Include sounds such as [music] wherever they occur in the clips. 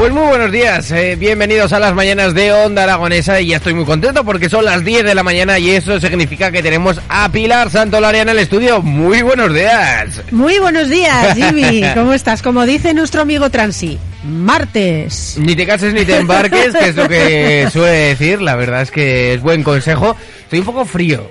Pues muy buenos días, eh, bienvenidos a las mañanas de Onda Aragonesa y ya estoy muy contento porque son las 10 de la mañana y eso significa que tenemos a Pilar Santolaria en el estudio. Muy buenos días. Muy buenos días, [laughs] Jimmy. ¿Cómo estás? Como dice nuestro amigo Transi, martes. Ni te cases ni te embarques, que es lo que [laughs] suele decir, la verdad es que es buen consejo. Estoy un poco frío.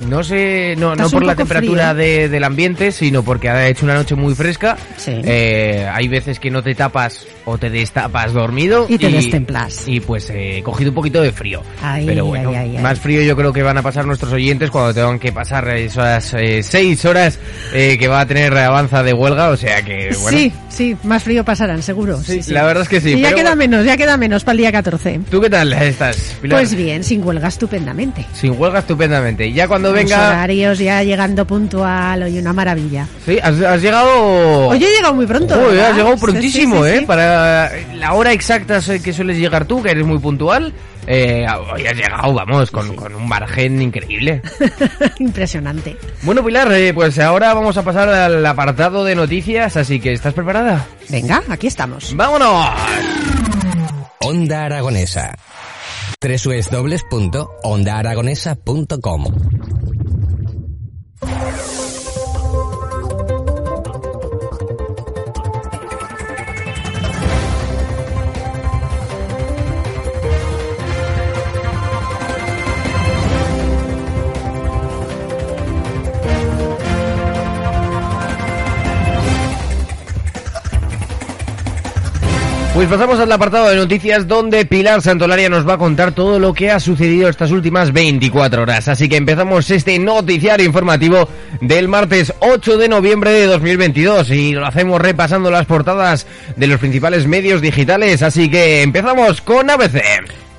No sé, no, no por la temperatura frío. de- del ambiente, sino porque ha hecho una noche muy fresca. Sí. Eh, hay veces que no te tapas o te destapas dormido. Y te destemplas. Y pues eh, he cogido un poquito de frío. Ay, Pero bueno, ay, ay, ay. más frío yo creo que van a pasar nuestros oyentes cuando tengan que pasar esas eh, seis horas que va a tener Avanza de huelga. O sea que, bueno. Sí, sí, más frío pasarán, seguro. Sí, sí. la verdad es que sí. Y ya pero queda bueno. menos, ya queda menos para el día 14. ¿Tú qué tal estás, Pilar? Pues bien, sin huelga estupendamente. Sin huelga estupendamente. Ya cuando Los venga... horarios ya llegando puntual, oye, una maravilla. Sí, has, has llegado... Oye, he llegado muy pronto. ¿verdad? has llegado prontísimo, sí, sí, ¿eh? sí. Para la hora exacta que sueles llegar tú, que eres muy puntual, eh, hoy has llegado, vamos, con, con un margen increíble. [laughs] Impresionante. Bueno, Pilar, eh, pues ahora vamos a pasar al apartado de noticias, así que ¿estás preparada? Venga, aquí estamos. ¡Vámonos! Onda Aragonesa. www.ondaaragonesa.com Pues pasamos al apartado de noticias donde Pilar Santolaria nos va a contar todo lo que ha sucedido estas últimas 24 horas. Así que empezamos este noticiario informativo del martes 8 de noviembre de 2022 y lo hacemos repasando las portadas de los principales medios digitales. Así que empezamos con ABC.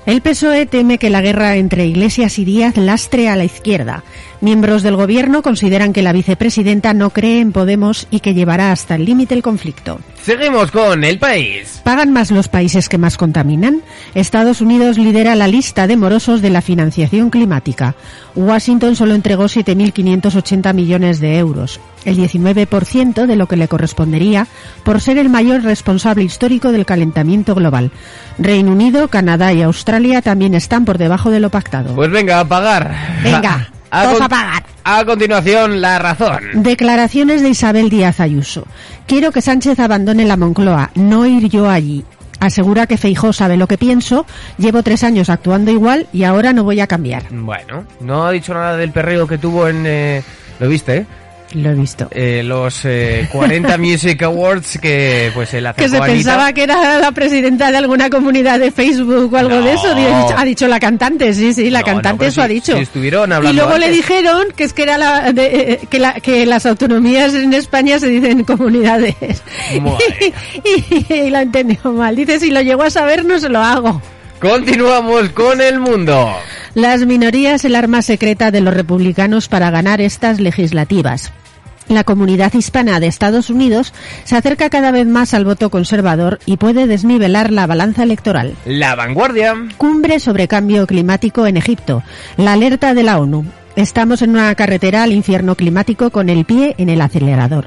El PSOE teme que la guerra entre Iglesias y Díaz lastre a la izquierda. Miembros del gobierno consideran que la vicepresidenta no cree en Podemos y que llevará hasta el límite el conflicto. Seguimos con El País. ¿Pagan más los países que más contaminan? Estados Unidos lidera la lista de morosos de la financiación climática. Washington solo entregó 7.580 millones de euros, el 19% de lo que le correspondería por ser el mayor responsable histórico del calentamiento global. Reino Unido, Canadá y Australia también están por debajo de lo pactado. Pues venga, a pagar. Venga, [laughs] A todos con- a pagar. A continuación, la razón. Declaraciones de Isabel Díaz Ayuso. Quiero que Sánchez abandone la Moncloa, no ir yo allí. Asegura que Feijó sabe lo que pienso, llevo tres años actuando igual y ahora no voy a cambiar. Bueno, no ha dicho nada del perreo que tuvo en... eh, ¿Lo viste, eh? Lo he visto. Eh, los eh, 40 [laughs] Music Awards que pues la Que se pensaba que era la presidenta de alguna comunidad de Facebook o algo No. de eso. Ha dicho, la cantante, sí, sí, la No, cantante no, pero eso ha dicho. si estuvieron hablando y luego le dijeron que es que era la, de- eh, que, la- que las autonomías en España se dicen comunidades. Madre. [laughs] y, y la entendió mal. Dice, si lo llego a saber no se lo hago. Continuamos con el mundo. Las minorías, el arma secreta de los republicanos para ganar estas legislativas. La comunidad hispana de Estados Unidos se acerca cada vez más al voto conservador y puede desnivelar la balanza electoral. La vanguardia. Cumbre sobre cambio climático en Egipto. La alerta de la ONU. Estamos en una carretera al infierno climático con el pie en el acelerador.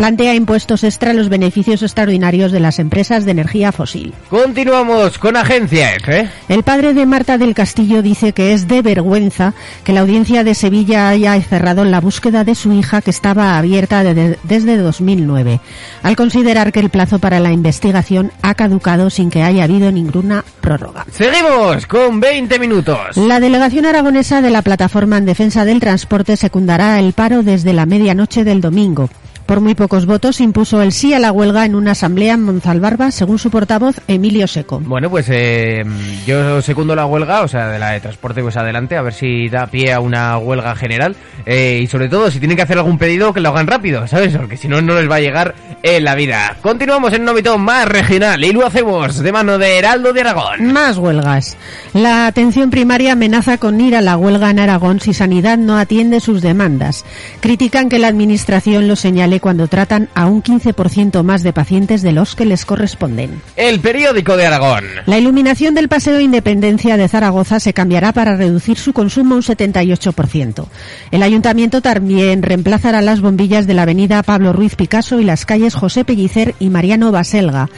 Plantea impuestos extra a los beneficios extraordinarios de las empresas de energía fósil. Continuamos con Agencia F. El padre de Marta del Castillo dice que es de vergüenza que la audiencia de Sevilla haya cerrado la búsqueda de su hija que estaba abierta de- desde 2009, al considerar que el plazo para la investigación ha caducado sin que haya habido ninguna prórroga. Seguimos con 20 minutos. La delegación aragonesa de la Plataforma en Defensa del Transporte secundará el paro desde la medianoche del domingo. Por muy pocos votos impuso el sí a la huelga en una asamblea en Monzalbarba, según su portavoz Emilio Seco. Bueno, pues eh, yo segundo la huelga, o sea, de la de transporte, pues adelante, a ver si da pie a una huelga general. Eh, y sobre todo, si tienen que hacer algún pedido, que lo hagan rápido, ¿sabes? Porque si no, no les va a llegar en la vida. Continuamos en un ámbito más regional y lo hacemos de mano de Heraldo de Aragón. Más huelgas. La atención primaria amenaza con ir a la huelga en Aragón si Sanidad no atiende sus demandas. Critican que la Administración lo señale cuando tratan a un 15% más de pacientes de los que les corresponden. El periódico de Aragón. La iluminación del Paseo Independencia de Zaragoza se cambiará para reducir su consumo un 78%. El ayuntamiento también reemplazará las bombillas de la avenida Pablo Ruiz Picasso y las calles José Pellicer y Mariano Baselga.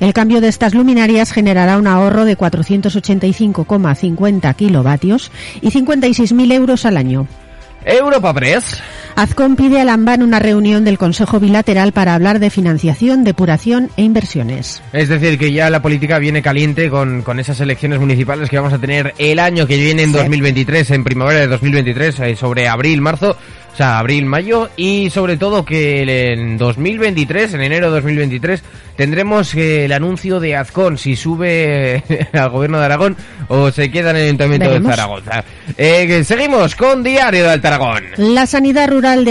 El cambio de estas luminarias generará un ahorro de 485,50 kilovatios y 56.000 euros al año. Europa Press. Azcon pide a Lamban una reunión del Consejo Bilateral para hablar de financiación, depuración e inversiones. Es decir, que ya la política viene caliente con, con esas elecciones municipales que vamos a tener el año que viene en 2023, en primavera de 2023, eh, sobre abril, marzo, o sea, abril, mayo, y sobre todo que en 2023, en enero de 2023, tendremos eh, el anuncio de Azcon, si sube [laughs] al gobierno de Aragón o se queda en el Ayuntamiento Veremos. de Zaragoza. Eh, seguimos con Diario de Altaragón. La sanidad rural de